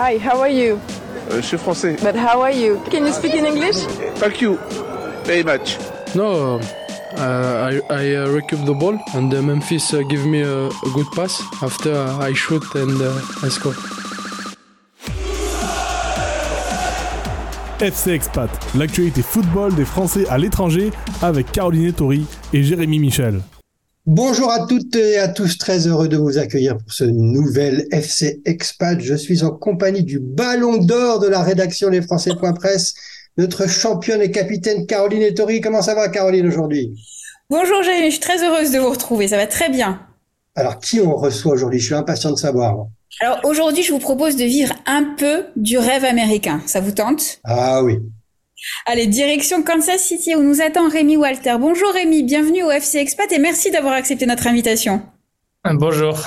Hi, how are you? Euh, je suis français. But how are you? Can you speak in English? Thank you very much. No, uh, I, I uh, recoup the ball and uh, Memphis uh, give me a, a good pass after I shoot and uh, I score. FC Expat, l'actualité football des Français à l'étranger avec Caroline Tori et Jérémy Michel. Bonjour à toutes et à tous, très heureux de vous accueillir pour ce nouvel FC Expat. Je suis en compagnie du ballon d'or de la rédaction Les Presse, notre championne et capitaine Caroline Ettori. Comment ça va Caroline aujourd'hui? Bonjour Jérémy, je suis très heureuse de vous retrouver, ça va très bien. Alors qui on reçoit aujourd'hui? Je suis impatient de savoir. Alors aujourd'hui, je vous propose de vivre un peu du rêve américain. Ça vous tente? Ah oui. Allez, direction Kansas City où nous attend Rémi Walter. Bonjour Rémi, bienvenue au FC Expat et merci d'avoir accepté notre invitation. Bonjour.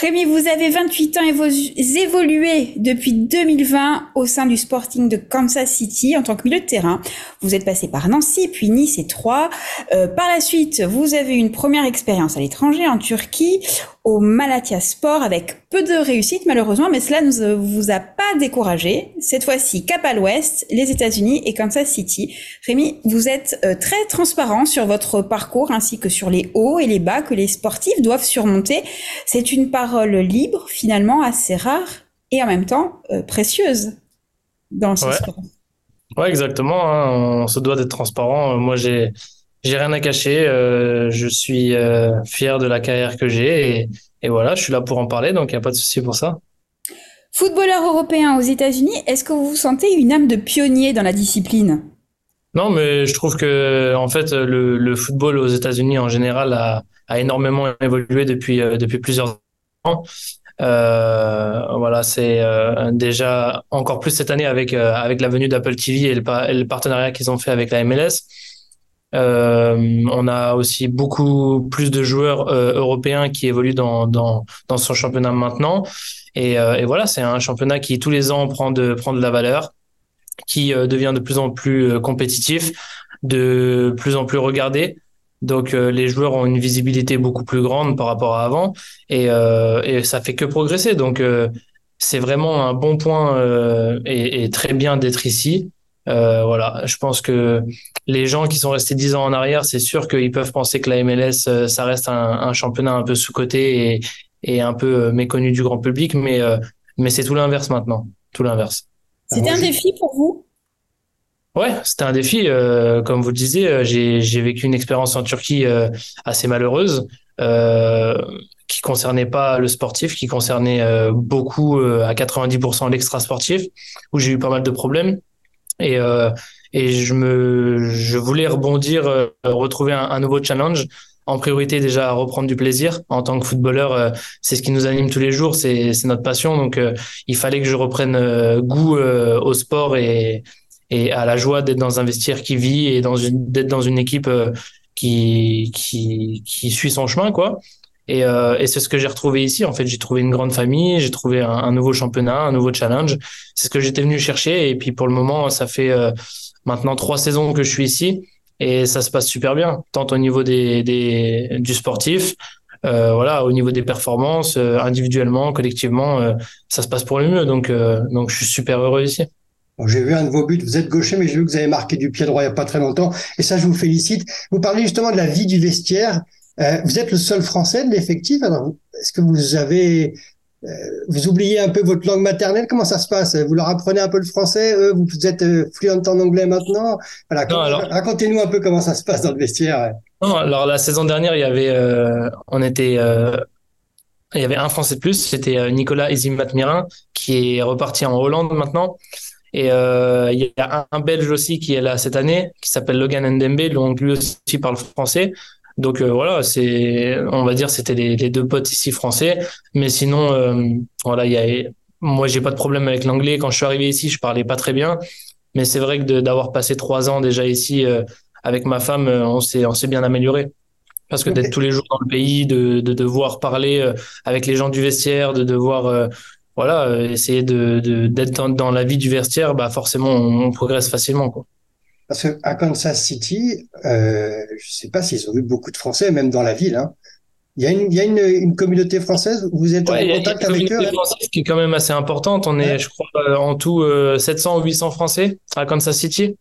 Rémi, vous avez 28 ans et vous évoluez depuis 2020 au sein du Sporting de Kansas City en tant que milieu de terrain. Vous êtes passé par Nancy, puis Nice et Troyes. Euh, par la suite, vous avez une première expérience à l'étranger en Turquie au Malatya Sport avec peu de réussite malheureusement, mais cela ne vous a pas découragé. Cette fois-ci, cap à l'ouest, les États-Unis et Kansas City. Rémi, vous êtes euh, très transparent sur votre parcours ainsi que sur les hauts et les bas que les sportifs doivent surmonter. Une parole libre, finalement assez rare et en même temps euh, précieuse dans ce ouais. sport. Ouais, exactement. Hein. On se doit d'être transparent. Moi, j'ai j'ai rien à cacher. Euh, je suis euh, fier de la carrière que j'ai et, et, voilà, je suis là pour en parler, donc il n'y a pas de souci pour ça. Footballeur européen aux États-Unis, est-ce que vous vous sentez une âme de pionnier dans la discipline? Non, mais je trouve que en fait le, le football aux États-Unis en général a, a énormément évolué depuis euh, depuis plusieurs ans. Euh, voilà, c'est euh, déjà encore plus cette année avec avec la venue d'Apple TV et le, partenariat qu'ils ont fait avec la MLS. On a aussi beaucoup plus de joueurs européens qui évoluent dans, dans, son championnat maintenant. Et, et voilà, c'est un championnat qui tous les ans prend de, prend de la valeur, qui devient de plus en plus compétitif, de plus en plus regardé. Donc les joueurs ont une visibilité beaucoup plus grande par rapport à avant et, et ça fait que progresser. Donc c'est vraiment un bon point et, et très bien d'être ici. Euh, voilà, je pense que les gens qui sont restés dix ans en arrière, c'est sûr qu'ils peuvent penser que la MLS, euh, ça reste un, un championnat un peu sous-coté et, et, un peu méconnu du grand public, mais, euh, mais c'est tout l'inverse maintenant, tout l'inverse. C'était un défi pour vous? Ouais, c'était un défi. Euh, comme vous le disiez, j'ai vécu une expérience en Turquie assez malheureuse, qui concernait pas le sportif, qui concernait beaucoup à 90% l'extra sportif, où j'ai eu pas mal de problèmes. Et, euh, et je, me, je voulais rebondir, euh, retrouver un, un, nouveau challenge. En priorité, déjà, à reprendre du plaisir. En tant que footballeur, euh, c'est ce qui nous anime tous les jours, c'est notre passion. Donc, euh, il fallait que je reprenne euh, goût au sport et, et à la joie d'être dans un vestiaire qui vit et d'être dans une équipe qui, qui, qui suit son chemin, quoi. Et, euh, et c'est ce que j'ai retrouvé ici. En fait, j'ai trouvé une grande famille, j'ai trouvé un, nouveau championnat, un nouveau challenge. C'est ce que j'étais venu chercher. Et puis pour le moment, ça fait euh, maintenant trois saisons que je suis ici et ça se passe super bien, tant au niveau des, des du sportif, euh, voilà, au niveau des performances, euh, individuellement, collectivement, euh, ça se passe pour le mieux. Donc, euh, donc je suis super heureux ici. J'ai vu un de vos buts, vous êtes gaucher, mais j'ai vu que vous avez marqué du pied droit il n'y a pas très longtemps, et ça, je vous félicite. Vous parlez justement de la vie du vestiaire. Euh, vous êtes le seul français de l'effectif. Alors, est-ce que vous avez, euh, vous oubliez un peu votre langue maternelle? Comment ça se passe? Vous leur apprenez un peu le français Eux, vous êtes euh, fluent en anglais maintenant? Voilà. Alors... Racontez-nous un peu comment ça se passe dans le vestiaire. Non, alors la saison dernière, il y avait, on était, il y avait un Français de plus. C'était Nicolas Isimat-Mirin qui est reparti en Hollande maintenant. Et euh, il y a un, un, Belge aussi qui est là cette année, qui s'appelle Logan Ndembe, donc lui aussi parle français. Donc euh, voilà, c'est, on va dire, c'était les, les, deux potes ici français. Mais sinon, euh, voilà, il y a, moi, j'ai pas de problème avec l'anglais. Quand je suis arrivé ici, je parlais pas très bien. Mais c'est vrai que d'avoir passé trois ans déjà ici euh, avec ma femme, on s'est, on s'est bien amélioré. Parce que d'être tous les jours dans le pays, de, de devoir parler avec les gens du vestiaire, de devoir voilà, essayer de, de d'être dans, dans, la vie du vestiaire, bah forcément, on, on progresse facilement, quoi. Parce qu'à Kansas City, euh, je sais pas s'ils ont eu beaucoup de Français, même dans la ville. Hein. Il y a une, il y a une, une communauté française. Vous êtes Ouais, il y en a une contact avec eux? communauté française qui est quand même assez importante. On est, Ouais. je crois, euh, en tout euh, 700 ou 800 Français à Kansas City.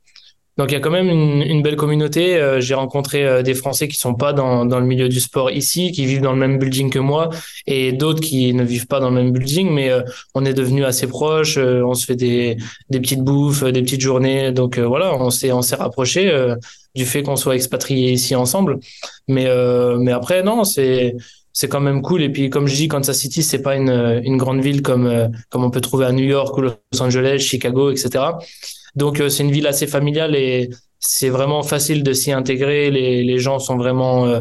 Donc il y a quand même une, une belle communauté. Euh, J'ai rencontré euh, des Français qui sont pas dans, dans le milieu du sport ici, qui vivent dans le même building que moi, et d'autres qui ne vivent pas dans le même building, mais euh, on est devenus assez proches. euh, on se fait des, des petites bouffes, euh, des petites journées. Donc euh, voilà, on s'est on s'est rapprochés euh, du fait qu'on soit expatriés ici ensemble. Mais mais après non, c'est c'est quand même cool. Et puis, comme je dis, Kansas City, c'est pas une, une grande ville comme, euh, comme on peut trouver à New York ou Los Angeles, Chicago, etc. Donc, euh, c'est une ville assez familiale et c'est vraiment facile de s'y intégrer. Les, les gens sont vraiment euh,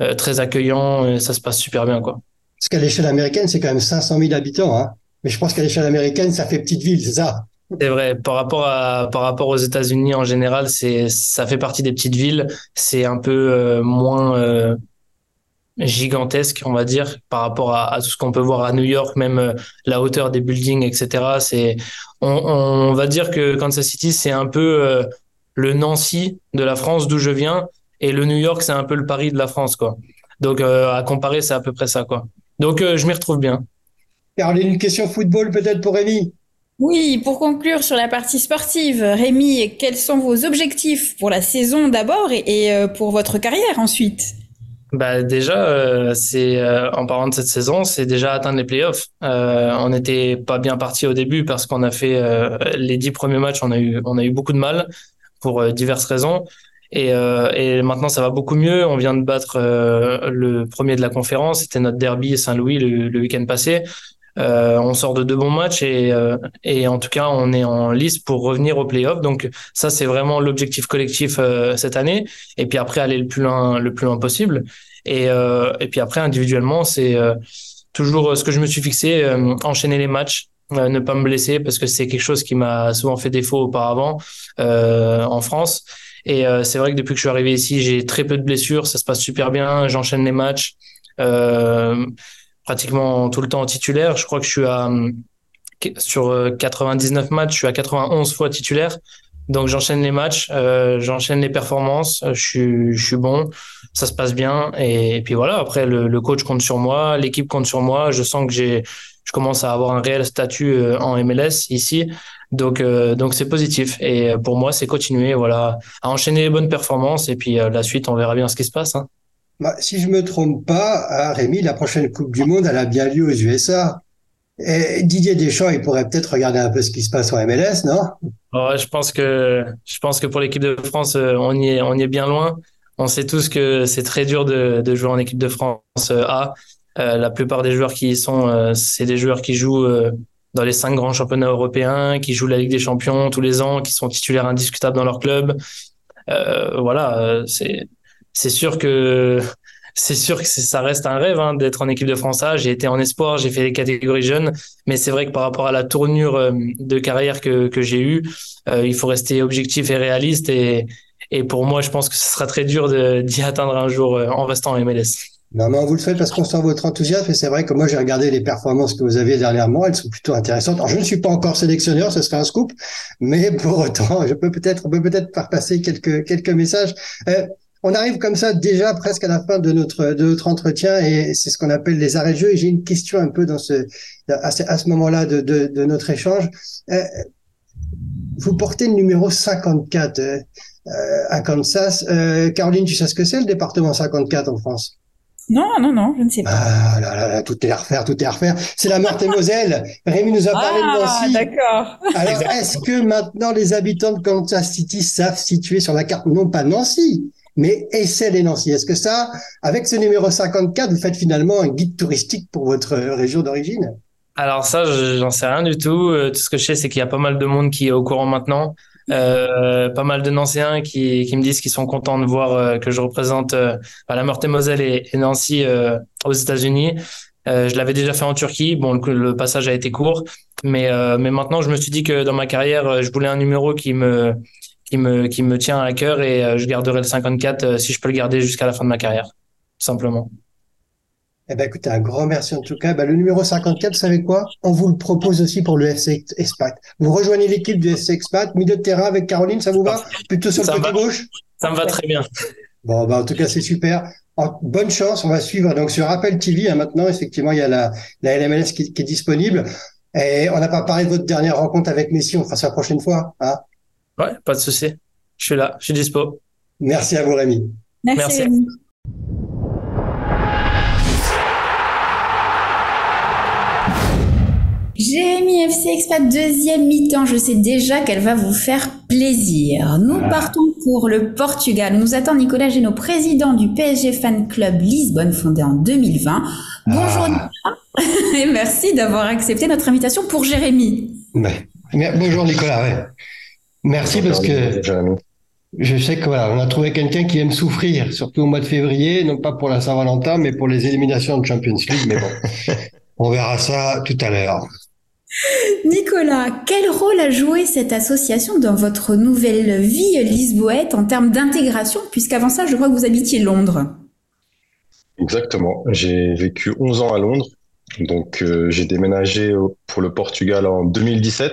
euh, très accueillants et ça se passe super bien, quoi. Parce qu'à l'échelle américaine, c'est quand même 500 000 habitants. Hein. Mais je pense qu'à l'échelle américaine, ça fait petite ville, c'est ça? C'est vrai. Par rapport à, par rapport aux États-Unis en général, c'est, ça fait partie des petites villes. C'est un peu euh, moins euh, gigantesque, on va dire, par rapport à, à tout ce qu'on peut voir à New York, même euh, la hauteur des buildings, etc. C'est, on, on va dire que Kansas City, c'est un peu euh, le Nancy de la France, d'où je viens, et le New York, c'est un peu le Paris de la France, quoi. Donc, euh, à comparer, c'est à peu près ça, quoi. Donc, euh, je m'y retrouve bien. Caroline, une question football peut-être pour Rémi? Oui, pour conclure sur la partie sportive, Rémi, quels sont vos objectifs pour la saison d'abord et, et, pour votre carrière ensuite? Bah déjà, euh, c'est euh, en parlant de cette saison, c'est déjà atteindre les playoffs. Euh, on n'était pas bien parti au début parce qu'on a fait euh, les dix premiers matchs, on a eu on a eu beaucoup de mal pour euh, diverses raisons. Et, euh, et maintenant, ça va beaucoup mieux. On vient de battre le premier de la conférence. C'était notre derby Saint-Louis le, le week-end passé. Euh, on sort de deux bons matchs et, euh, et en tout cas, on est en lice pour revenir au playoff. Donc ça, c'est vraiment l'objectif collectif euh, cette année. Et puis après, aller le plus loin, le plus loin possible. Et, puis après, individuellement, c'est toujours ce que je me suis fixé, enchaîner les matchs, ne pas me blesser parce que c'est quelque chose qui m'a souvent fait défaut auparavant en France. Et c'est vrai que depuis que je suis arrivé ici, j'ai très peu de blessures, ça se passe super bien, j'enchaîne les matchs pratiquement tout le temps titulaire. Je crois que je suis à sur euh, 99 matchs, je suis à 91 fois titulaire. Donc j'enchaîne les matchs, euh, j'enchaîne les performances, je suis, je suis bon, ça se passe bien. Et, et puis voilà, après le, le, coach compte sur moi, l'équipe compte sur moi. Je sens que j'ai, je commence à avoir un réel statut euh, en MLS ici. Donc euh, donc c'est positif. Et pour moi, c'est continuer, voilà, à enchaîner les bonnes performances. Et puis euh, la suite, on verra bien ce qui se passe. Hein. Bah, si je me trompe pas, hein, Rémi, la prochaine Coupe du Monde, elle a bien lieu aux USA. Didier Deschamps, il pourrait peut-être regarder un peu ce qui se passe en MLS, non? Je pense que je pense que pour l'équipe de France, euh, on y est on y est bien loin. On sait tous que c'est très dur de, de jouer en équipe de France A. Euh, la plupart des joueurs qui y sont, euh, c'est des joueurs qui jouent euh, dans les cinq grands championnats européens, qui jouent la Ligue des Champions tous les ans, qui sont titulaires indiscutables dans leur club. Euh, voilà, c'est c'est sûr que c'est sûr que ça reste un rêve hein, d'être en équipe de France A. J'ai été en espoir, j'ai fait les catégories jeunes, mais c'est vrai que par rapport à la tournure euh, de carrière que, que j'ai eue, euh, il faut rester objectif et réaliste. Et, et pour moi, je pense que ce sera très dur d'y atteindre un jour euh, en restant en MLS. Non, mais on vous le fait parce qu'on sent votre enthousiasme et c'est vrai que moi j'ai regardé les performances que vous aviez dernièrement, elles sont plutôt intéressantes. Alors je ne suis pas encore sélectionneur, ce serait un scoop, mais pour autant, je peux peut-être, peut-être faire passer quelques quelques messages. On arrive comme ça déjà presque à la fin de notre de notre entretien et c'est ce qu'on appelle les arrêts de jeu. Et j'ai une question un peu dans ce à ce, ce moment-là de, de, de, notre échange. Euh, vous portez le numéro 54 euh, à Kansas. Euh, Caroline, tu sais ce que c'est le département 54 en France? Non, non, non, je ne sais pas. Ah là là là, tout est à refaire, tout est à refaire. C'est la Meurthe-et-Moselle. Rémi nous a parlé ah, de Nancy. d'accord. Alors, est-ce que maintenant les habitants de Kansas City savent situer sur la carte, non pas Nancy, mais et Nancy Est-ce que ça, avec ce numéro 54, vous faites finalement un guide touristique pour votre région d'origine? Alors ça, j'en sais rien du tout. Tout ce que je sais, c'est qu'il y a pas mal de monde qui est au courant maintenant. Euh, pas mal de Nancéens qui, qui me disent qu'ils sont contents de voir euh, que je représente euh, la Meurthe-et-Moselle et, et, Nancy euh, aux États-Unis. Euh, je l'avais déjà fait en Turquie. Bon, le, le passage a été court, mais mais maintenant je me suis dit que dans ma carrière, je voulais un numéro qui me qui me qui me tient à cœur et je garderai le 54 si je peux le garder jusqu'à la fin de ma carrière, tout simplement. Eh ben, écoutez, un grand merci en tout cas. Ben, le numéro 54, vous savez quoi? On vous le propose aussi pour le FC Expat. Vous rejoignez l'équipe du FC Expat, milieu de terrain avec Caroline, ça vous va? Plutôt sur le ça côté va. gauche? Ça me va très bien. Bon, ben, en tout cas, c'est super. bonne chance, on va suivre donc sur Apple TV hein, maintenant. Effectivement, il y a la, la LMLS qui, qui est disponible. Et on n'a pas parlé de votre dernière rencontre avec Messi. On fera ça la prochaine fois. Hein ouais, pas de souci. Je suis là, je suis dispo. Merci à vous, Rémi. Merci. Merci. Rémi. Jérémy FC Expat, deuxième mi-temps. Je sais déjà qu'elle va vous faire plaisir. Nous partons pour le Portugal. Nous attend Nicolas Génaud, président du PSG Fan Club Lisbonne, fondé en 2020. Bonjour Nicolas. Et merci d'avoir accepté notre invitation pour Jérémy. Ouais. Bonjour Nicolas. ouais. Merci parce que je sais que voilà, on a trouvé quelqu'un qui aime souffrir, surtout au mois de février, non pas pour la Saint-Valentin, mais pour les éliminations de Champions League. Mais bon, on verra ça tout à l'heure. Nicolas, quel rôle a joué cette association dans votre nouvelle vie lisboète en termes d'intégration, puisqu'avant ça, je crois que vous habitiez Londres. Exactement. J'ai vécu 11 ans à Londres. Donc, euh, j'ai déménagé pour le Portugal en 2017.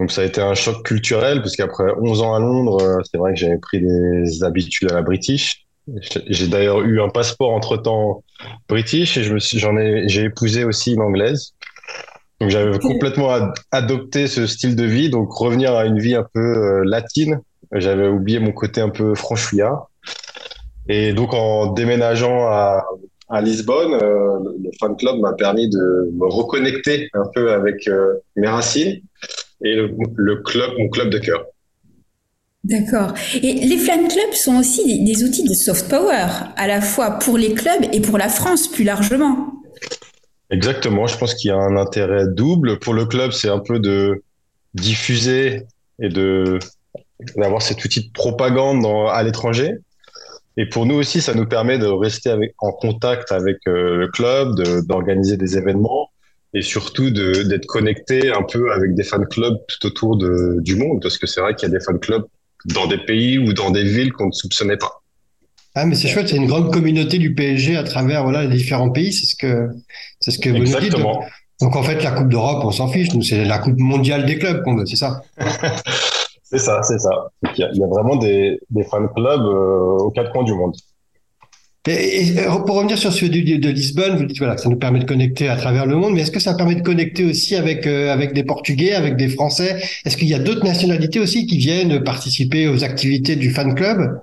Donc, ça a été un choc culturel, parce qu'après 11 ans à Londres, euh, c'est vrai que j'avais pris des habitudes à la British. J'ai- d'ailleurs eu un passeport entre-temps British et j'en ai, j'ai épousé aussi une anglaise. Donc, j'avais complètement ad- adopté ce style de vie. Donc, revenir à une vie un peu euh, latine. J'avais oublié mon côté un peu franchouillard. Et donc, en déménageant à, à Lisbonne, euh, le, le fan club m'a permis de me reconnecter un peu avec euh, mes racines et le, le club, mon club de cœur. D'accord. Et les fan clubs sont aussi des, des outils de soft power, à la fois pour les clubs et pour la France plus largement. Exactement, je pense qu'il y a un intérêt double. Pour le club, c'est un peu de diffuser et de d'avoir cet outil de propagande dans- à l'étranger. Et pour nous aussi, ça nous permet de rester avec, en contact avec euh, le club, de- d'organiser des événements et surtout d'être connecté un peu avec des fan clubs tout autour de, du monde, parce que c'est vrai qu'il y a des fan clubs dans des pays ou dans des villes qu'on ne soupçonnait pas. Ah, mais c'est chouette, c'est une grande communauté du PSG à travers voilà, les différents pays. C'est ce que, c'est ce que vous nous dites. Exactement. Donc, en fait, la Coupe d'Europe, on s'en fiche. Nous, c'est la Coupe mondiale des clubs qu'on veut, c'est ça. C'est ça, c'est ça. Donc, Il y, a, il y a vraiment des, des fan clubs euh, aux quatre coins du monde. Pour revenir sur celui de, Lisbonne, vous dites voilà, ça nous permet de connecter à travers le monde, mais est-ce que ça permet de connecter aussi avec, euh, avec des Portugais, avec des Français? Est-ce qu'il y a d'autres nationalités aussi qui viennent participer aux activités du fan club?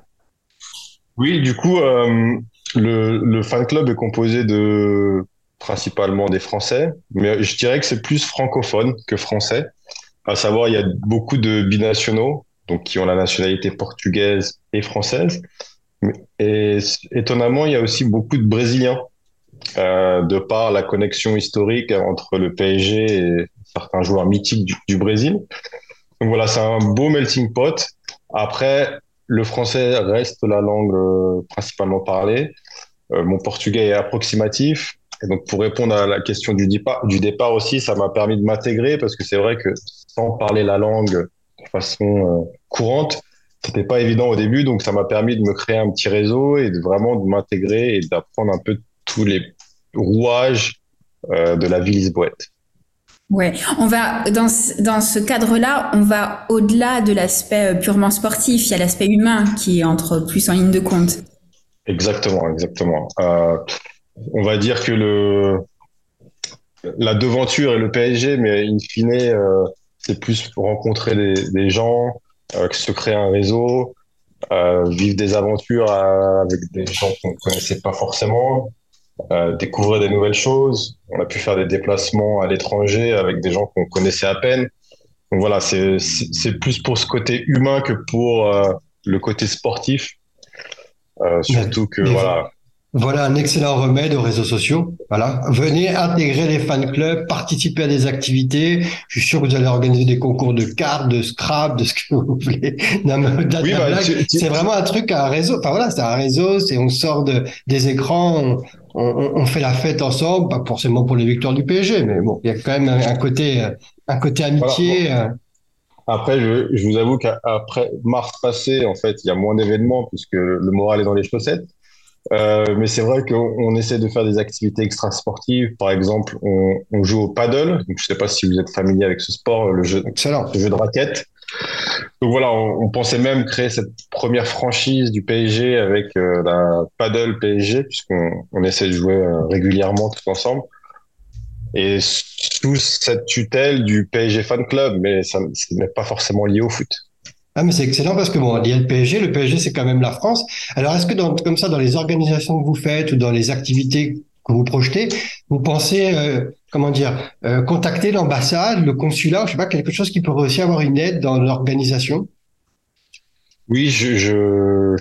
Oui, du coup, euh, le, le fan club est composé de principalement des Français, mais je dirais que c'est plus francophone que français. À savoir, il y a beaucoup de binationaux, donc qui ont la nationalité portugaise et française. Et étonnamment, il y a aussi beaucoup de Brésiliens, euh, de par la connexion historique entre le PSG et certains joueurs mythiques du, du Brésil. Donc voilà, c'est un beau melting pot. Après, le français reste la langue euh, principalement parlée. Euh, mon portugais est approximatif. Et donc, pour répondre à la question du départ, du départ aussi, ça m'a permis de m'intégrer parce que c'est vrai que sans parler la langue de façon euh, courante, c'était pas évident au début. Donc, ça m'a permis de me créer un petit réseau et de vraiment de m'intégrer et d'apprendre un peu tous les rouages euh, de la vie lisboète. Ouais, on va dans ce, dans ce cadre-là, on va au-delà de l'aspect euh, purement sportif. Il y a l'aspect humain qui entre plus en ligne de compte. Exactement, exactement. Euh, on va dire que le la devanture et le PSG, mais in fine, euh, c'est plus rencontrer des, des gens, se créer un réseau, euh, vivre des aventures euh, avec des gens qu'on ne connaissait pas forcément, euh, découvrir des nouvelles choses. On a pu faire des déplacements à l'étranger avec des gens qu'on connaissait à peine. Donc voilà, c'est plus pour ce côté humain que pour euh, le côté sportif. Euh, surtout que voilà. Voilà un excellent remède aux réseaux sociaux. Voilà, venez intégrer les fan clubs, participer à des activités. Je suis sûr que vous allez organiser des concours de cartes, de Scrabble, de ce que vous voulez. Oui, bah, c'est vraiment un truc, un réseau. Enfin voilà, c'est un réseau. C'est on sort de, des écrans, on, on, on fait la fête ensemble, pas forcément pour les victoires du PSG, mais bon, il y a quand même un, côté, un côté amitié. euh, Après, je, je vous avoue qu'après mars passé, en fait, il y a moins d'événements puisque le moral est dans les chaussettes. Euh, mais c'est vrai qu'on on essaie de faire des activités extrasportives. Par exemple, on, on joue au paddle. Donc, je sais pas si vous êtes familier avec ce sport, le jeu, Excellent. le jeu de raquette. Donc voilà, on, on pensait même créer cette première franchise du PSG avec euh, la paddle PSG, puisqu'on on essaie de jouer euh, régulièrement tous ensemble. Et sous cette tutelle du PSG Fan Club, mais ça ce n'est pas forcément lié au foot. Ah, c'est excellent parce que bon, il y a le PSG, le PSG c'est quand même la France. Alors est-ce que comme ça, dans les organisations que vous faites ou dans les activités que vous projetez, vous pensez, euh, comment dire, euh, contacter l'ambassade, le consulat, je sais pas, quelque chose qui pourrait aussi avoir une aide dans l'organisation? Oui, je,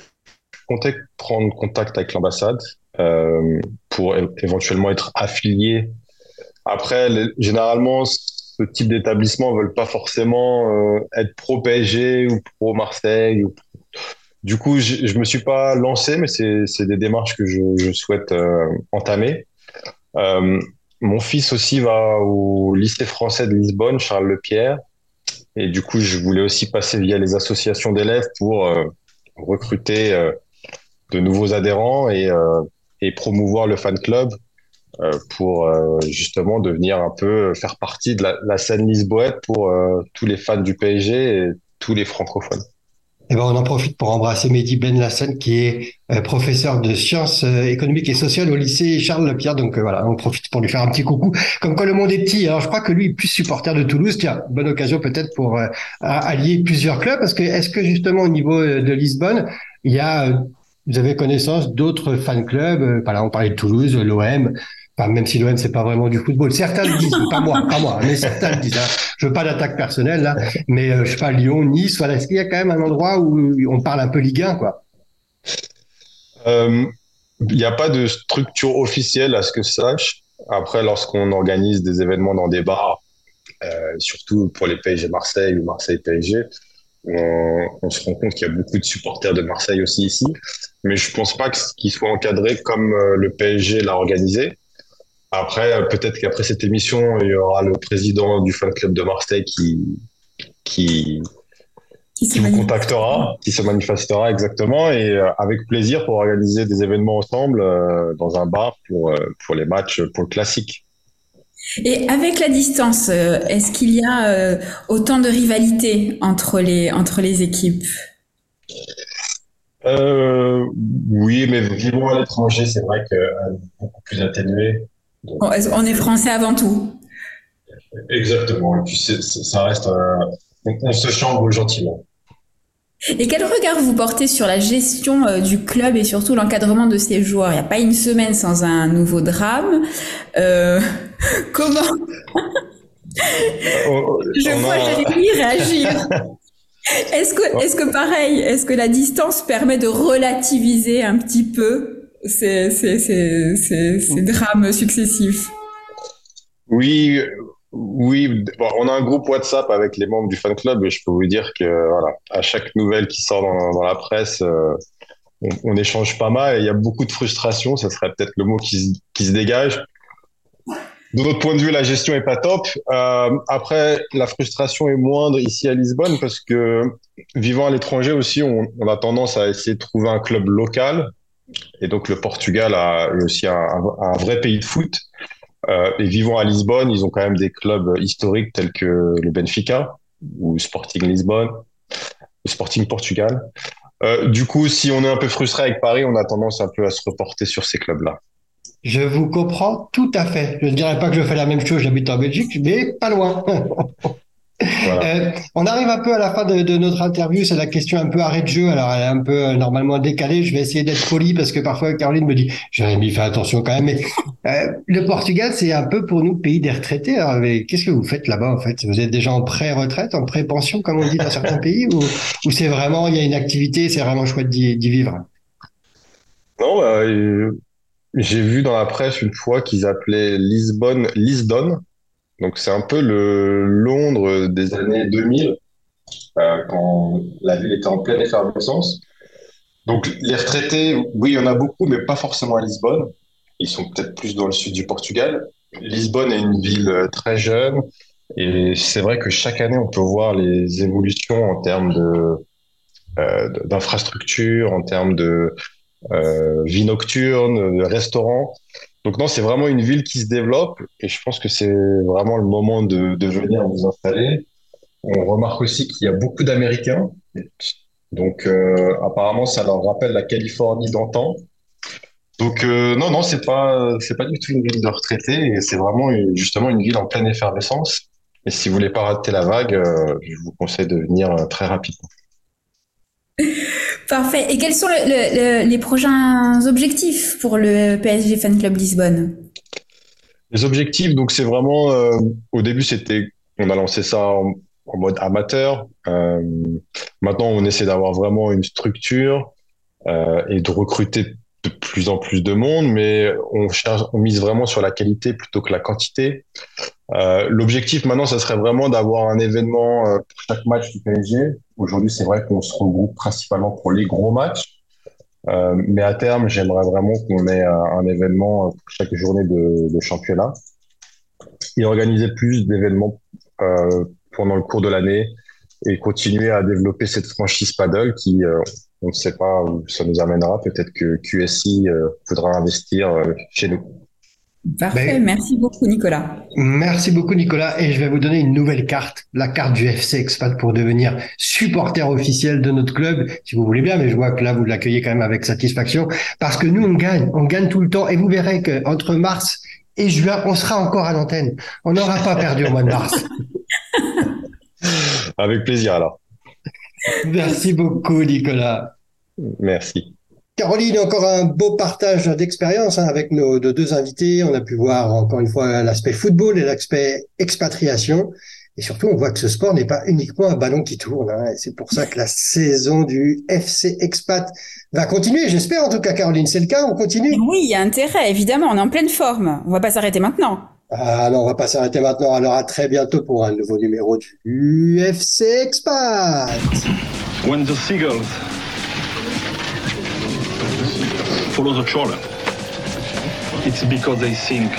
comptais prendre contact avec l'ambassade euh, pour éventuellement être affilié. Après, les- généralement, ce type d'établissement veulent pas forcément euh, être pro PSG ou pro Marseille. Du coup, je, je me suis pas lancé, mais c'est des démarches que je, souhaite euh, entamer. Euh, mon fils aussi va au lycée français de Lisbonne, Charles Lepierre. Et du coup, je voulais aussi passer via les associations d'élèves pour recruter de nouveaux adhérents et, et promouvoir le fan club pour euh, justement devenir un peu faire partie de la, scène lisboète pour euh, tous les fans du PSG et tous les francophones. Eh ben, on en profite pour embrasser Mehdi Ben Lassen, qui est euh, professeur de sciences euh, économiques et sociales au lycée Charles Lepierre. Donc euh, voilà, on profite pour lui faire un petit coucou. Comme quoi le monde est petit. Alors je crois que lui est plus supporter de Toulouse. Tiens, bonne occasion peut-être pour euh, allier plusieurs clubs. Parce que est-ce que justement au niveau euh, de Lisbonne, il y a, euh, vous avez connaissance d'autres fan clubs euh, exemple, on parlait de Toulouse, l'OM. Même si l'OM c'est pas vraiment du football, certains le disent, pas moi, pas moi, mais certains le disent. Hein. Je veux pas d'attaque personnelle là, mais euh, je sais pas Lyon, Nice, voilà, est-ce qu'il y a quand même un endroit où on parle un peu Ligue 1 quoi? Euh, Il n'y a pas de structure officielle à ce que je sache. Après, lorsqu'on organise des événements dans des bars, euh, surtout pour les PSG Marseille ou Marseille PSG, on, on se rend compte qu'il y a beaucoup de supporters de Marseille aussi ici. Mais je pense pas que- qu'il soit encadré comme euh, le PSG l'a organisé. Après, euh, peut-être qu'après cette émission, il y aura le président du fan club de Marseille qui, qui, Qui vous contactera, qui se manifestera exactement, et euh, avec plaisir pour organiser des événements ensemble euh, dans un bar pour, euh, pour les matchs, pour le classique. Et avec la distance, est-ce qu'il y a autant de rivalité entre les, entre les équipes? Oui, mais vivant à l'étranger, c'est vrai que beaucoup plus atténué. On on est français avant tout. Exactement. Et puis ça reste, euh, on, se chambre gentiment. Et quel regard vous portez sur la gestion euh, du club et surtout l'encadrement de ses joueurs? Il n'y a pas une semaine sans un nouveau drame. Euh, comment? On- Je on vois a- Jérémy réagir. Est-ce que, est-ce que pareil, est-ce que la distance permet de relativiser un petit peu? Ces, ces, ces, ces, drames successifs Oui, oui. On a un groupe WhatsApp avec les membres du fan club et je peux vous dire que voilà, à chaque nouvelle qui sort dans, la presse, euh, on, échange pas mal et il y a beaucoup de frustration. Ça serait peut-être le mot qui, qui se dégage. De notre point de vue, la gestion est pas top. Euh, après, la frustration est moindre ici à Lisbonne parce que vivant à l'étranger aussi, on a tendance à essayer de trouver un club local. Et donc le Portugal a aussi un vrai pays de foot. Euh, et vivant à Lisbonne, ils ont quand même des clubs historiques tels que le Benfica ou Sporting Lisbonne, le Sporting Portugal. Euh, du coup, si on est un peu frustré avec Paris, on a tendance un peu à se reporter sur ces clubs-là. Je vous comprends tout à fait. Je ne dirais pas que je fais la même chose, j'habite en Belgique, mais pas loin. Voilà. Euh, on arrive un peu à la fin de, de notre interview, c'est la question un peu arrêt de jeu. Alors elle est un peu euh, normalement décalée. Je vais essayer d'être poli parce que parfois Caroline me dit Jérémy, fais attention quand même. Mais euh, le Portugal, c'est un peu pour nous pays des retraités. Mais qu'est-ce que vous faites là-bas en fait? Vous êtes déjà en pré-retraite, en pré-pension comme on dit dans certains pays, ou, ou c'est vraiment il y a une activité, c'est vraiment chouette d'y d'y vivre? Non, bah, euh, j'ai vu dans la presse une fois qu'ils appelaient Lisbonne Lisdon. Donc c'est un peu le Londres des années 2000, euh, quand la ville était en pleine effervescence. Donc les retraités, oui, il y en a beaucoup, mais pas forcément à Lisbonne. Ils sont peut-être plus dans le sud du Portugal. Lisbonne est une ville euh, très jeune et c'est vrai que chaque année on peut voir les évolutions en termes de euh, d'infrastructures, en termes de vie nocturne, restaurants. Donc non, c'est vraiment une ville qui se développe et je pense que c'est vraiment le moment de, venir vous installer. On remarque aussi qu'il y a beaucoup d'Américains. Donc euh, apparemment, ça leur rappelle la Californie d'antan. Donc euh, non, non, c'est pas, pas du tout une ville de retraités et c'est vraiment justement une ville en pleine effervescence. Et si vous voulez pas rater la vague, euh, je vous conseille de venir très rapidement. Parfait. Et quels sont le- le- le- les prochains objectifs pour le PSG Fan Club Lisbonne? Les objectifs, donc c'est vraiment, euh, au début c'était, on a lancé ça en, en mode amateur. Euh, maintenant, on essaie d'avoir vraiment une structure euh, et de recruter de plus en plus de monde, mais on cherche, on mise vraiment sur la qualité plutôt que la quantité. Euh, L'objectif maintenant, ça serait vraiment d'avoir un événement euh, pour chaque match du PSG. Aujourd'hui, c'est vrai qu'on se regroupe principalement pour les gros matchs. Euh, mais à terme, j'aimerais vraiment qu'on ait un, événement pour chaque journée de, championnat et organiser plus d'événements pendant le cours de l'année et continuer à développer cette franchise paddle qui, on ne sait pas où ça nous amènera. Peut-être que QSI euh, voudra investir euh, chez nous. Parfait. Ben- Merci beaucoup, Nicolas. Merci beaucoup Nicolas et je vais vous donner une nouvelle carte, la carte du FC Expat pour devenir supporter officiel de notre club, si vous voulez bien, mais je vois que là vous l'accueillez quand même avec satisfaction parce que nous on gagne, on gagne tout le temps et vous verrez que entre mars et juin on sera encore à l'antenne. On n'aura pas perdu au mois de mars. Avec plaisir alors. Merci beaucoup Nicolas. Merci. Caroline, encore un beau partage d'expérience hein, avec nos, nos deux invités. On a pu voir encore une fois l'aspect football et l'aspect expatriation. Et surtout, on voit que ce sport n'est pas uniquement un ballon qui tourne. hein. Et c'est pour ça que la saison du FC Expat va continuer. J'espère en tout cas, Caroline. C'est le cas? On continue? Oui, il y a intérêt, évidemment. On est en pleine forme. On va pas s'arrêter maintenant. Ah non, on va pas s'arrêter maintenant. Alors à très bientôt pour un nouveau numéro du FC Expat. When the seagulls follow the trawler, it's because they think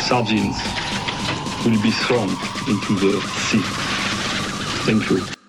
sardines will be thrown into the sea. Thank you.